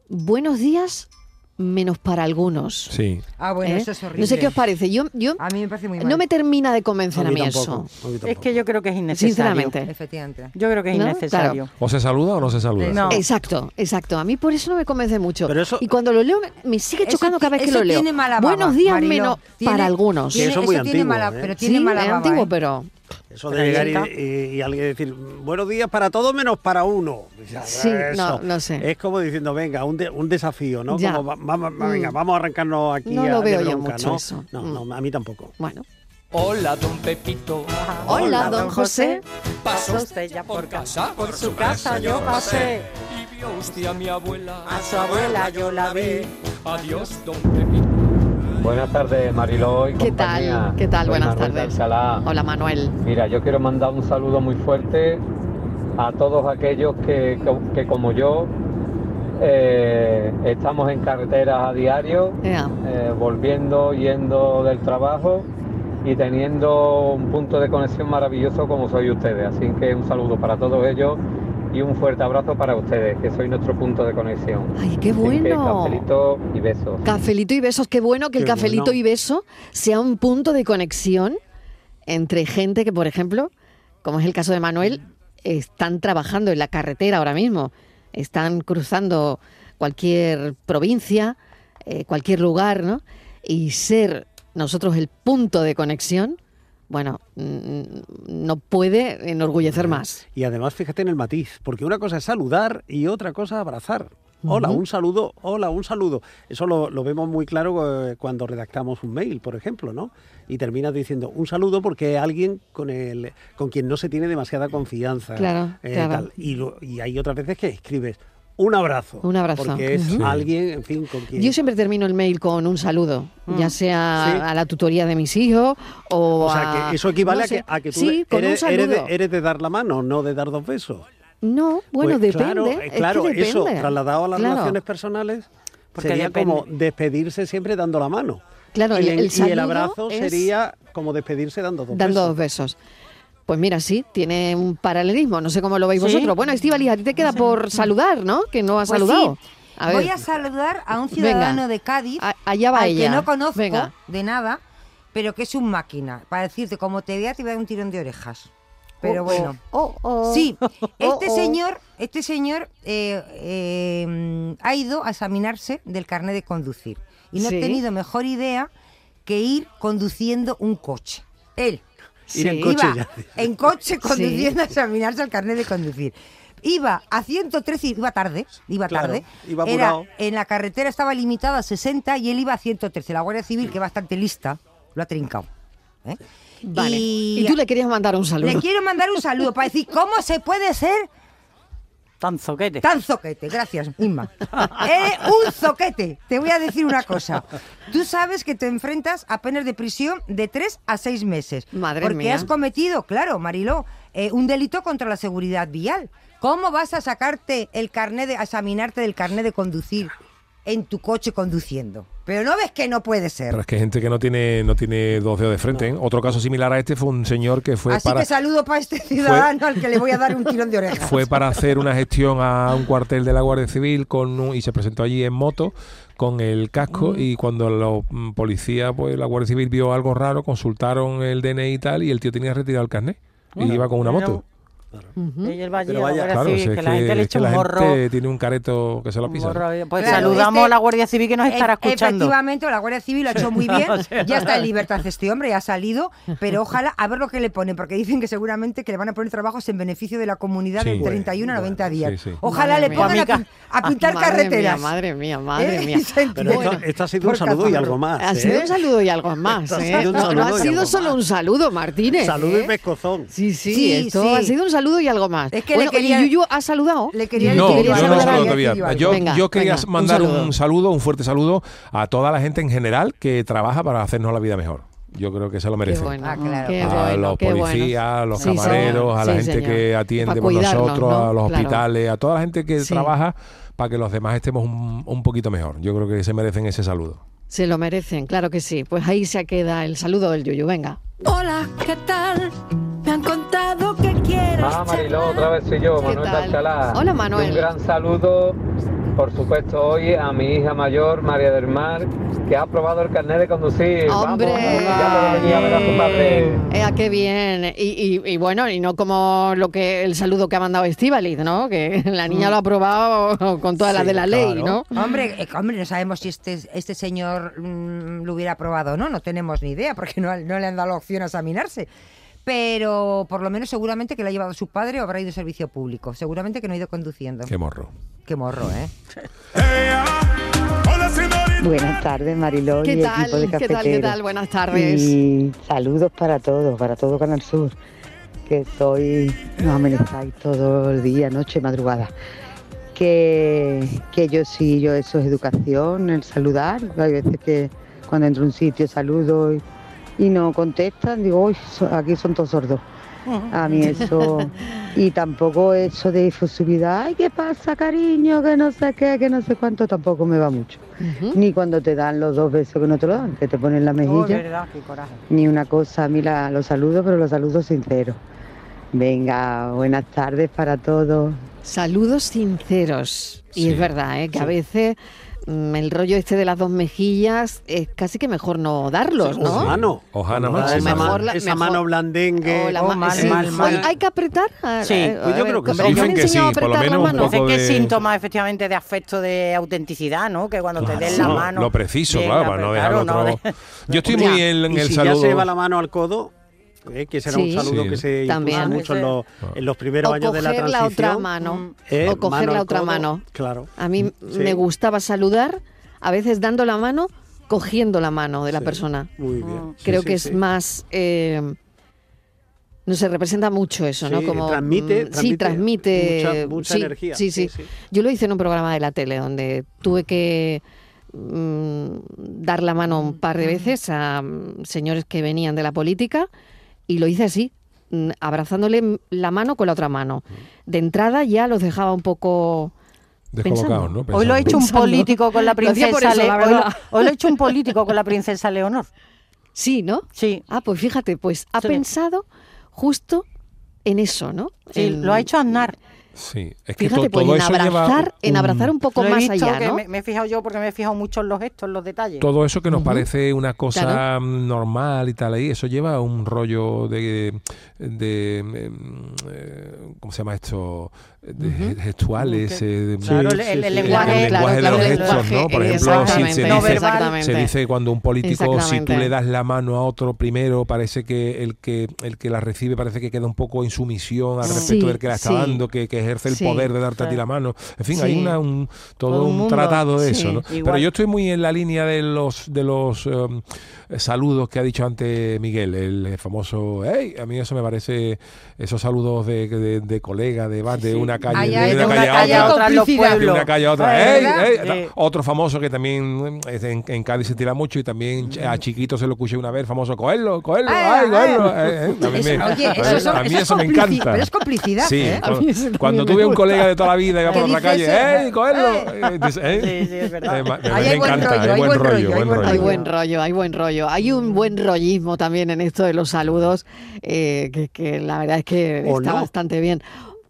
buenos días, menos para algunos. Sí. Ah, bueno, ¿Eh? eso es horrible. No sé qué os parece. Yo, yo a mí me parece muy mal. No me termina de convencer a mí, eso. es que yo creo que es innecesario. Sinceramente. Efectivamente. Yo creo que es innecesario. O se saluda o no se saluda. No. Exacto, exacto. A mí por eso no me convence mucho. y cuando lo leo me, sigue chocando cada vez que lo leo. Tiene mala Buenos días menos para algunos. eso es muy antiguo. Mala, ¿eh? Pero tiene mala es antiguo, pero eso de llegar y, alguien decir, buenos días para todos menos para uno. Sí, no, no sé. Es como diciendo, venga, un, un desafío, ¿no? Como, vamos, venga, mm. vamos a arrancarnos aquí no a lo veo yo mucho ¿no? Eso. No, no, mm. a mí tampoco. Bueno. Hola, don Pepito. Hola, don José. ¿Pasó usted ya por casa? Por su casa yo pasé. Y vio usted a mi abuela. A su abuela yo la vi. Adiós, don Pepito. Buenas tardes, Mariló y ¿Qué tal? ¿Qué tal? Buenas tardes. Hola, Manuel. Mira, yo quiero mandar un saludo muy fuerte a todos aquellos que, que, como yo eh, estamos en carreteras a diario, eh, volviendo, yendo del trabajo y teniendo un punto de conexión maravilloso como soy ustedes. Así que un saludo para todos ellos y un fuerte abrazo para ustedes, que soy nuestro punto de conexión. ¡Ay, qué bueno! cafelito y besos. Cafelito y besos, qué bueno que el cafelito y beso sea un punto de conexión entre gente que, por ejemplo, como es el caso de Manuel, están trabajando en la carretera ahora mismo, están cruzando cualquier provincia, eh, cualquier lugar, ¿no? Y ser nosotros el punto de conexión bueno, mm, no puede enorgullecer más. Y además, fíjate en el matiz, porque una cosa es saludar y otra cosa abrazar. Hola, un saludo, hola, un saludo. Eso lo, vemos muy claro eh, cuando redactamos un mail, por ejemplo, ¿no? Y terminas diciendo un saludo porque alguien con el con quien no se tiene demasiada confianza. Claro, eh, Y, y hay otras veces que escribes un abrazo. Un abrazo. Porque es alguien, en fin, con quien... Yo siempre termino el mail con un saludo, ya mm. sea a la tutoría de mis hijos o, o sea, que eso equivale a, que, tú eres, eres, de, dar la mano, no de dar dos besos. No, bueno, pues depende. Claro, eso trasladado a las relaciones personales sería como despedirse siempre dando la mano. Claro, y, el, y el abrazo sería como despedirse dando dos dando dos besos. Pues mira, sí, tiene un paralelismo. No sé cómo lo veis vosotros. Bueno, Estivali, a ti te queda por saludar, ¿no? Que no has pues saludado. Voy a saludar a un ciudadano de Cádiz, allá va al que no conozco de nada, pero que es un máquina. Para decirte, como te vea, te voy a dar un tirón de orejas. Pero oh, bueno. Oh, oh, sí, este señor, este señor eh, eh, ha ido a examinarse del carnet de conducir y no ha tenido mejor idea que ir conduciendo un coche. Él, en coche iba en coche conduciendo a examinarse el carnet de conducir. Iba a 113, iba tarde, iba tarde. Iba Era, en la carretera estaba limitado a 60 y él iba a 113. La Guardia Civil, que es bastante lista, lo ha trincado. ¿eh? Y, y, tú le querías mandar un saludo. Le quiero mandar un saludo para decir cómo se puede ser Tan zoquete. Tan zoquete, gracias, Inma. un zoquete. Te voy a decir una cosa. Tú sabes que te enfrentas a penas de prisión de tres a seis meses. Madre porque has cometido, claro, Mariló, eh, un delito contra la seguridad vial. ¿Cómo vas a sacarte el carnet de, a examinarte del carnet de conducir en tu coche conduciendo? Pero no ves que no puede ser. Pero es que gente que no tiene, no tiene dos dedos de frente. ¿eh? Otro caso similar a este fue un señor que fue Así para... que saludo para este ciudadano al que le voy a dar un tirón de orejas. Fue para hacer una gestión a un cuartel de la Guardia Civil con y se presentó allí en moto con el casco mm. y cuando los mm, policías, pues la Guardia Civil vio algo raro, consultaron el DNI y tal y el tío tenía retirado el carnet y iba con una moto. Y la Guardia Civil, que, la gente le echa un morro. tiene un careto que se lo pisa. Pues saludamos a la Guardia Civil que nos estará escuchando. Efectivamente, la Guardia Civil lo ha hecho muy bien. ya está en libertad este hombre, ya ha salido. Pero ojalá, a ver lo que le ponen, porque dicen que seguramente que le van a poner trabajos en beneficio de la comunidad de 31 a 90 días. Ojalá le pongan a, pintar carreteras. madre mía, madre mía. Pero esto, ha sido un saludo y algo más. Ha sido ¿eh? un saludo y algo más. ¿eh? No ha sido solo un saludo, Martínez. Saludo y ¿eh? pescozón. Sí, sí, esto ha sido un saludo y algo más. Es que le quería... Yuyu ha saludado. Le quería no, yo no saludo todavía. Yo, yo quería mandar un saludo. un fuerte saludo a toda la gente en general que trabaja para hacernos la vida mejor. Yo creo que se lo merece. Ah, a los policías, a los camareros, a la gente que atiende por nosotros, a los hospitales, a toda la gente que trabaja para que los demás estemos un, un poquito mejor. Yo creo que se merecen ese saludo. Se lo merecen, claro que sí. Pues ahí se queda el saludo del Yuyu. Venga. Hola, ¿qué tal? Ah, Mariló, otra vez soy yo, Manuel Tachalá. Hola, Manuel. Un gran saludo, por supuesto, hoy a mi hija mayor, María del Mar, que ha aprobado el carnet de conducir. ¡Hombre! Vamos, ya a ver a su madre. Eh, qué bien. Y, bueno, y no como lo que el saludo que ha mandado Estivaliz, ¿no? Que la niña mm. lo ha aprobado con todas las de la ley, ¿no? Hombre, eh, hombre, no sabemos si este, este señor mm, lo hubiera aprobado o no, no tenemos ni idea, porque no, no le han dado la opción a examinarse pero por lo menos seguramente que la ha llevado su padre o habrá ido a servicio público. Seguramente que no ha ido conduciendo. Qué morro. Qué morro, ¿eh? Buenas tardes, Mariló ¿Qué y tal? equipo de ¿Qué tal? ¿Qué tal? Buenas tardes. Y saludos para todos, para todo Canal Sur, que soy, nos amenazáis todo el día, noche, madrugada. Que, que yo sí, yo eso es educación, el saludar. Hay veces que cuando entro a un sitio saludo y y no contestan, digo, uy, aquí son todos sordos. A mí eso, y tampoco eso de efusividad, ay, ¿qué pasa, cariño? Que no sé qué, que no sé cuánto, tampoco me va mucho. Ni cuando te dan los dos besos que no te lo dan, que te ponen la mejilla. Ni una cosa, a mí la, los saludo, pero los saludos sinceros. Venga, buenas tardes para todos. Saludos sinceros. Y es verdad, ¿eh? que a veces el rollo este de las dos mejillas es casi que mejor no darlos, ¿no? mano. Ojana. Esa, mejor, esa mano blandengue. Oh, mal, mal, ¿Hay que apretar? Sí, pues yo creo que sí. Dicen que sí, por lo menos un poco que es síntoma efectivamente de afecto de autenticidad, ¿no? Que cuando te den la mano... Lo preciso, claro, para no dejar otro... Yo estoy muy en, el si saludo... ya se lleva la mano al codo ¿eh? que será un saludo que se también. mucho en los, en los primeros años de la transición. la otra mano. ¿Eh? O coger la otra mano. Claro. A mí me gustaba saludar, a veces dando la mano, cogiendo la mano de la persona. Muy bien. Creo que es más... Eh, no se representa mucho eso, ¿no? Como transmite, mm, sí, transmite mucha, energía. Sí, sí, Yo lo hice en un programa de la tele donde tuve que mm, dar la mano un par de veces a mm, señores que venían de la política y lo hice así, abrazándole la mano con la otra mano. De entrada ya los dejaba un poco ¿no? Hoy lo ha hecho un político con la princesa Leonor. Hoy, lo ha hecho un político con la princesa Leonor. Sí, ¿no? Sí. Ah, pues fíjate, pues ha pensado justo en eso, ¿no? Sí, lo ha hecho Aznar. Sí, es que Fíjate, pues en abrazar, en abrazar un poco más allá, ¿no? me, he fijado yo porque me he fijado mucho en los gestos, en los detalles. Todo eso que nos parece una cosa normal y tal ahí, eso lleva un rollo de, de, em, eh, ¿cómo se llama esto? de gestuales, eh, claro, el, lenguaje, de los gestos, ¿no? Por ejemplo, si se, dice, se dice cuando un político, si tú le das la mano a otro primero, parece que el que el que la recibe parece que queda un poco en sumisión al respecto del que la está dando, que, que, ejerce el poder de darte a ti la mano. En fin, hay una, un, todo, un, tratado de eso, ¿no? Pero yo estoy muy en la línea de los de los um, saludos que ha dicho antes Miguel, el famoso, hey, a mí eso me parece esos saludos de, de, de colega, de, de una calle, de, una, calle, a otra, de una calle a otra. Otro famoso que también en, en, Cádiz se tira mucho y también a chiquito se lo escuché una vez, famoso, cogerlo, cogerlo, ay, cogerlo. a mí eso me encanta. Pero es complicidad. Sí, ¿eh? cuando, tuve un colega de toda la vida iba por la calle, ¡hey, cogerlo! Sí, sí, es verdad. Me encanta, hay buen rollo. Hay buen rollo, hay buen rollo. Hay un buen rollismo también en esto de los saludos, eh, que la verdad es que está bastante bien.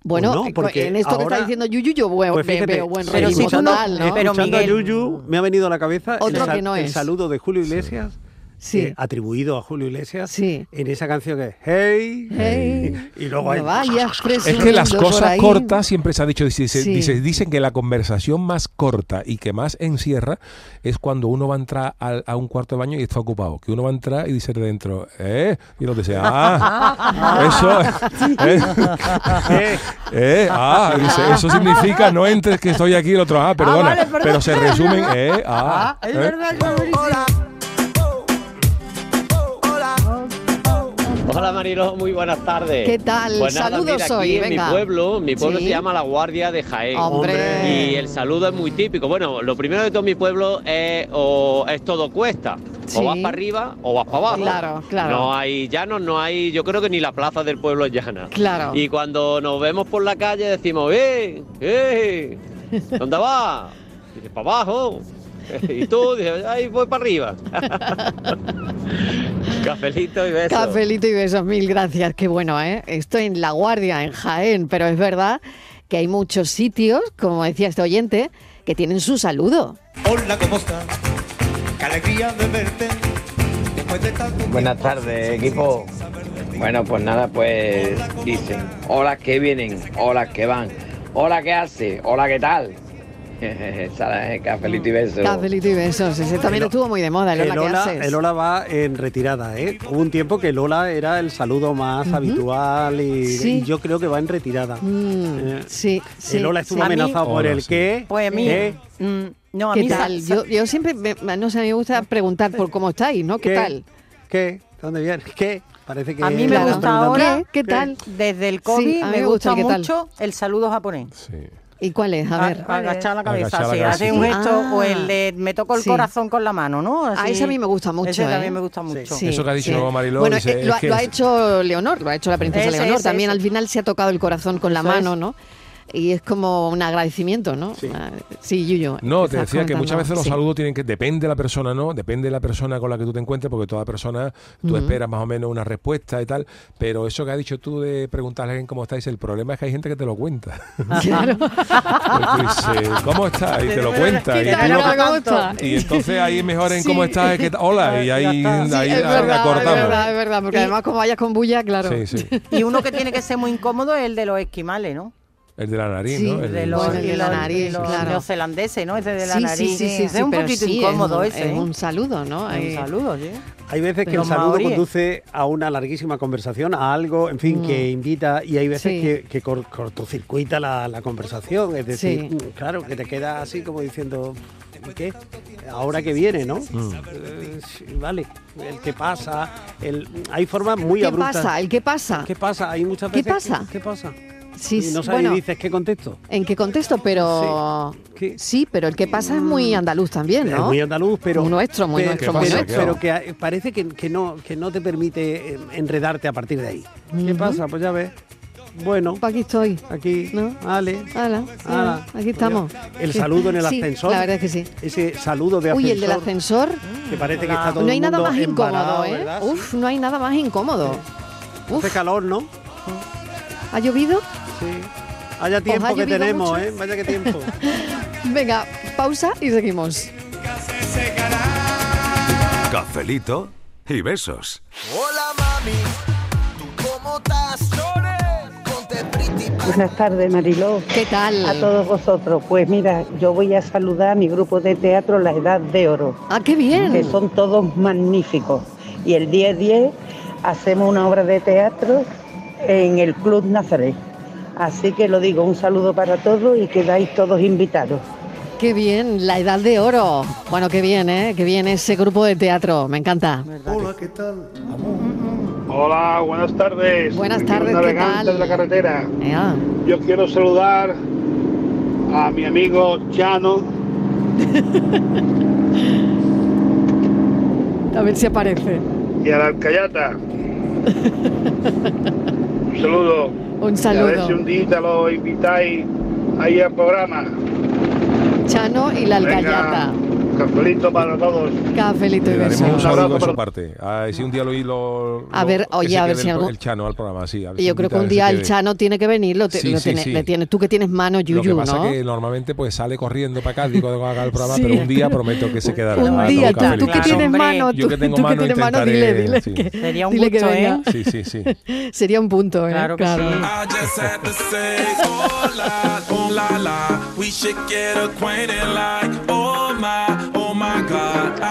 Bueno, eh, porque en esto que está diciendo Yuyu yo veo, pues veo buen pero si total, ¿no? Pero Miguel, a Yuyu me ha venido a la cabeza el, el saludo de Julio Iglesias sí. Eh, atribuido a Julio Iglesias sí. en esa canción que es Hey, hey. Y luego hay... es que las cosas cortas siempre se ha dicho, dice, dicen que la conversación más corta y que más encierra es cuando uno va a entrar a, un cuarto de baño y está ocupado, que uno va a entrar y dice de dentro, ¿eh? Y lo desea, ah, eso, eh, eh, eh, ah, dice, eso significa no entres que estoy aquí el otro, ah, perdona, ah, pero se resumen, eh, ah, ah es verdad, Hola Marilo, muy buenas tardes. ¿Qué tal? Pues Saludos hoy, en mi pueblo, mi pueblo se llama La Guardia de Jaén. Hombre. Y el saludo es muy típico. Bueno, lo primero de todo mi pueblo es, o, es todo cuesta. O vas para arriba o vas para abajo. Claro, claro. No hay llanos, no hay, yo creo que ni la plaza del pueblo es llana. Claro. Y cuando nos vemos por la calle decimos, ¡eh! ¡eh! ¿Dónde vas? Dice, para abajo. y tú dices, ahí voy para arriba. Cafelito y besos. Cafelito y besos, mil gracias. Qué bueno, ¿eh? Estoy en La Guardia, en Jaén, pero es verdad que hay muchos sitios, como decía este oyente, que tienen su saludo. Hola, ¿cómo estás? Qué alegría de verte. Buenas tardes, equipo. Bueno, pues nada, pues dicen, hola que vienen, hola que van, hola que hace, hola qué tal. Cafelito y besos. Cafelito y besos. Ese también estuvo muy de moda, el Lola, el Lola va en retirada, ¿eh? Hubo un tiempo que Lola era el saludo más habitual y, yo creo que va en retirada. Mm, eh, sí, sí. El Lola estuvo amenazado por el qué. Pues a mí... Mm, no, a ¿Qué tal? Yo, siempre, no sé, a mí me gusta preguntar por cómo estáis, ¿no? ¿Qué, tal? ¿Qué? ¿Dónde vienes? ¿Qué? Parece que a mí me gusta ahora, ¿Qué, tal? Desde el COVID me, gusta, mucho el saludo japonés. Sí. ¿Y cuál es? A ver. Agachar la cabeza, sí, hace un gesto o el de me toco el corazón con la mano, ¿no? Así, a ese a mí me gusta mucho. Ese ¿eh? también me gusta mucho. Eso que ha dicho Mariló. Bueno, eh, lo, ha hecho Leonor, lo ha hecho la princesa Leonor. también al final se ha tocado el corazón con la mano, ¿no? Y es como un agradecimiento, ¿no? Sí, ah, Yuyo. No, te decía que muchas veces los saludos tienen que, depende de la persona, ¿no? Depende de la persona con la que tú te encuentres, porque toda persona, tú esperas más o menos una respuesta y tal, pero eso que has dicho tú de preguntarle a alguien cómo estáis, el problema es que hay gente que te lo cuenta. Claro. ¿cómo estás? Y te lo cuenta. Y, entonces ahí mejor en cómo estás, que hola, y ahí, ahí es verdad, Es verdad, es verdad, porque además como vayas con bulla, claro. Y uno que tiene que ser muy incómodo es el de los esquimales, ¿no? El de la nariz, sí, ¿no? El de los, de la nariz, los claro. neozelandeses, ¿no? Ese de la sí, nariz. Sí, sí, sí, es un poquito incómodo es un, ese. Es un saludo, ¿no? Es un saludo, sí. Hay veces que el saludo maoríes. conduce a una larguísima conversación, a algo, en fin, mm. que invita, y hay veces sí. que, que cortocircuita la, la, conversación. Es decir, sí. claro, que te queda así como diciendo, ¿qué? Ahora que viene, ¿no? Mm. Eh, vale, el que pasa, el, hay formas muy ¿Qué abruptas. ¿Qué pasa? ¿El qué pasa? ¿Qué pasa? Hay muchas ¿Qué veces. pasa? ¿Qué, pasa? Sí, no sabes bueno, dices qué contexto. ¿En qué contexto? Pero sí, sí pero el que pasa es muy andaluz también, ¿no? Es muy andaluz, pero muy nuestro, muy pero, nuestro, muy pero, nuestro. Pero que parece que, que, no que no te permite enredarte a partir de ahí. Uh -huh. ¿Qué pasa? Pues ya ves. Bueno, aquí estoy. Aquí, ¿no? Vale. Ala, ala, aquí estamos. El saludo en el sí, ascensor. La verdad es que sí. Ese saludo de ascensor. Uy, el del ascensor. Que parece que está todo No hay el nada mundo más incómodo, ¿eh? ¿verdad? Uf, no hay nada más incómodo. Uf. Hace calor, ¿no? ¿Ha llovido? Sí. Vaya tiempo que tenemos, mucho? ¿eh? Vaya que tiempo. Venga, pausa y seguimos. Cafelito y besos. Hola, mami. ¿Tú cómo estás? Buenas tardes, Mariló. ¿Qué tal? A todos vosotros. Pues mira, yo voy a saludar a mi grupo de teatro La Edad de Oro. ¡Ah, qué bien! Que son todos magníficos. Y el 10-10 hacemos una obra de teatro en el Club Nazaret. Así que lo digo, un saludo para todos y quedáis todos invitados. Qué bien, la edad de oro. Bueno, qué bien, ¿eh? Qué bien ese grupo de teatro, me encanta. Hola, ¿qué tal? Hola, buenas tardes. Buenas tardes, ¿qué tal? de la carretera. Yeah. Yo quiero saludar a mi amigo Chano. a ver si aparece. Y a la Alcayata. un saludo. Un saludo. Y a ver si un día lo invitáis ahí al programa. Chano y la Alcayata. Cafelito para todos. Cafelito y besos. Un saludo de su parte. A ver si un día lo, lo A ver, oye, a ver si el, algo... el Chano al programa, sí. Yo si creo que un día el Chano tiene que venir, lo, te, sí, lo sí, tiene, sí. le tienes, tú que tienes mano, Yuyu, Lo que pasa ¿no? es que normalmente pues sale corriendo para acá digo haga el programa, pero un día prometo que se quedará. Un día, tú, tú que tienes mano, Yo que tengo tú mano, que tienes mano, dile, dile sí. que, Sería un dile gusto, que venga. Sí, sí, sí. Sería un punto, ¿eh? Claro que claro.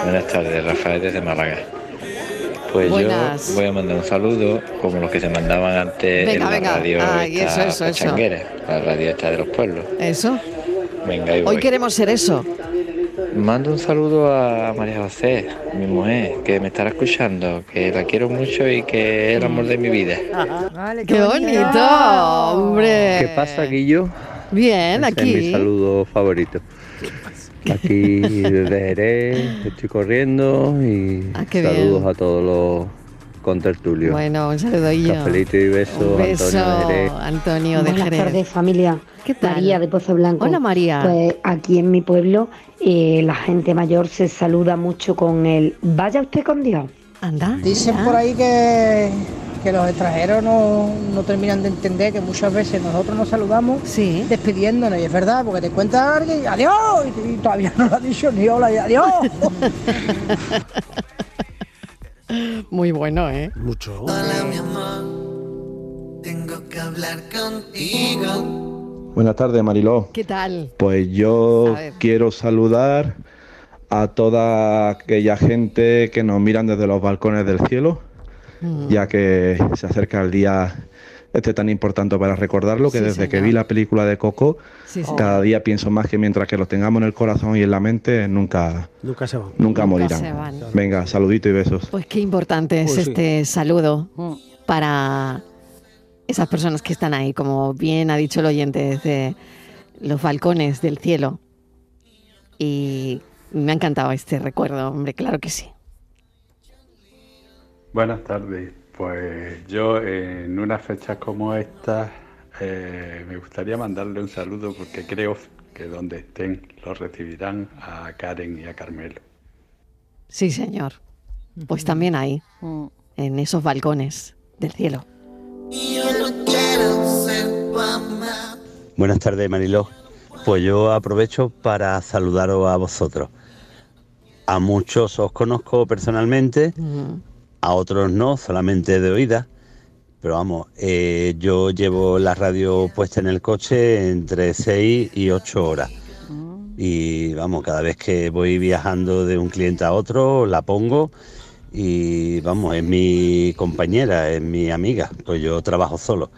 Buenas tardes, Rafael desde Málaga. Pues Buenas. yo voy a mandar un saludo como los que se mandaban antes Venga, en la venga. radio Ay, esta eso, eso, eso. pachanguera, la radio esta de los pueblos. Eso. Venga, Hoy voy. queremos ser eso. Mando un saludo a María José, mi mujer, que me estará escuchando, que la quiero mucho y que es el amor de mi vida. Vale, Qué bonito, hombre. ¿Qué pasa, Guillo? Bien, Ese aquí. es mi saludo favorito. Aquí desde Jerez estoy corriendo y Ah, saludos bien. a todos los contertulios. Bueno, un saludo y yo. Cafelito y besos, Un beso, Antonio de Jerez. Antonio de Buenas Jerez. tardes, familia. ¿Qué tal? María de Pozo Blanco. Hola, María. Pues aquí en mi pueblo eh, la gente mayor se saluda mucho con el vaya usted con Dios. Anda. Dicen por ahí que, que los extranjeros no, no terminan de entender que muchas veces nosotros nos saludamos despidiéndonos, y es verdad, porque te cuenta alguien, adiós, y, y todavía no lo ha dicho ni hola, y adiós. Muy bueno, ¿eh? Mucho. Hola, mi amor. Tengo que hablar contigo. Buenas tardes, Mariló. ¿Qué tal? Pues yo quiero saludar a toda aquella gente que nos miran desde los balcones del cielo, Mm. ya que se acerca el día este tan importante para recordarlo, que Sí, desde que vi la película de Coco, Sí, sí. cada día pienso más que mientras que los tengamos en el corazón y en la mente, nunca, Nunca se van. nunca, morirán. se van. Venga, saludito y besos. Pues qué importante es Pues sí. este saludo para esas personas que están ahí, como bien ha dicho el oyente, desde los balcones del cielo. Y me ha encantado este recuerdo, hombre, claro que sí. Buenas tardes. Pues yo en una fecha como esta eh, me gustaría mandarle un saludo porque creo que donde estén los recibirán a Karen y a Carmelo. Sí, señor. Pues también ahí, Mm. en esos balcones del cielo. Yo no quiero ser tu amante. Buenas tardes, Mariló. Pues yo aprovecho para saludaros a vosotros. A muchos os conozco personalmente, a otros no, solamente de oídas, pero vamos, eh, yo llevo la radio puesta en el coche entre 6 y 8 horas. Mm. Y vamos, cada vez que voy viajando de un cliente a otro, la pongo y vamos, es mi compañera, es mi amiga, pues yo trabajo solo.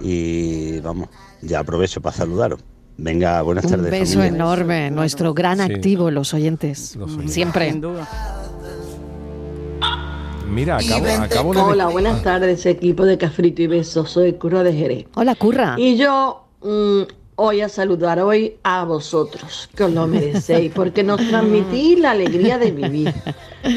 Y vamos, ya aprovecho para saludaros. Venga, buenas tardes. Un beso enorme, nuestro gran activo, los oyentes. Siempre. Mira, acabo, acabo de... Hola, buenas ah. tardes, equipo de Cafrito y Besos. Soy Curra de Jerez. Hola, Curra. Y yo mm, voy a saludar hoy a vosotros, que os lo merecéis, porque nos transmitís la alegría de vivir.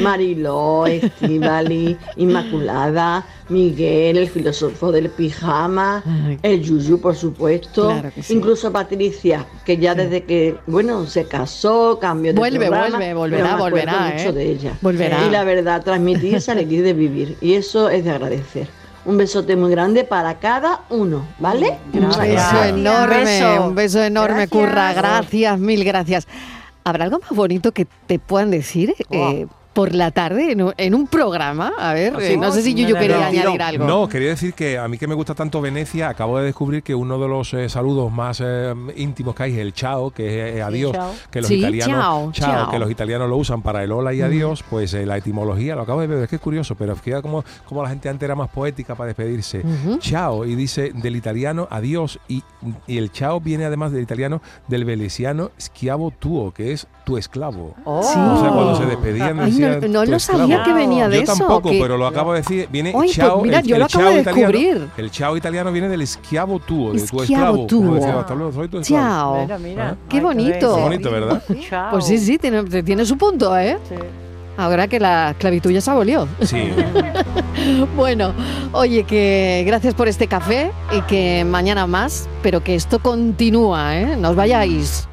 Mariló, Estivali, Inmaculada, Miguel, el filósofo del pijama, el Yuyu, por supuesto, incluso Patricia, que ya desde que, bueno, se casó, cambió de vuelve, programa, vuelve, volverá, volverá, mucho ¿eh? de ella. Volverá. Y la verdad, transmitís esa alegría de vivir, y eso es de agradecer. Un besote muy grande para cada uno, ¿vale? Un beso enorme, un beso enorme, Curra. Gracias, mil gracias. ¿Habrá algo más bonito que te puedan decir? Eh, por la tarde en un, programa. A ver, ¿Ah, eh, no sé si yo, quería añadir algo. No, quería decir que a mí que me gusta tanto Venecia, acabo de descubrir que uno de los eh, saludos más eh, íntimos que hay es el chao, que es adiós, que los italianos chao, que los italianos lo usan para el hola y adiós, pues la etimología, lo acabo de ver, es que es curioso, pero fíjate como, como la gente antes era más poética para despedirse. Chao, y dice del italiano adiós, y, y, el chao viene además del italiano del velesiano schiavo tuo, que es tu esclavo. Oh. O sea, cuando se despedían no, lo sabía que venía de eso. Yo tampoco, pero lo acabo de decir. Viene Oye, pues chao. mira, el, yo lo acabo de descubrir. Italiano, el chao italiano viene del eschiavo tuo, de tu esclavo. Tuo. soy tu Chao. Mira, mira. ¿Ah? Qué bonito. Qué bonito, ¿verdad? Pues sí, sí, tiene, tiene su punto, ¿eh? Sí. Ahora que la esclavitud ya se abolió. Sí. bueno, oye, que gracias por este café y que mañana más, pero que esto continúa, ¿eh? No os vayáis.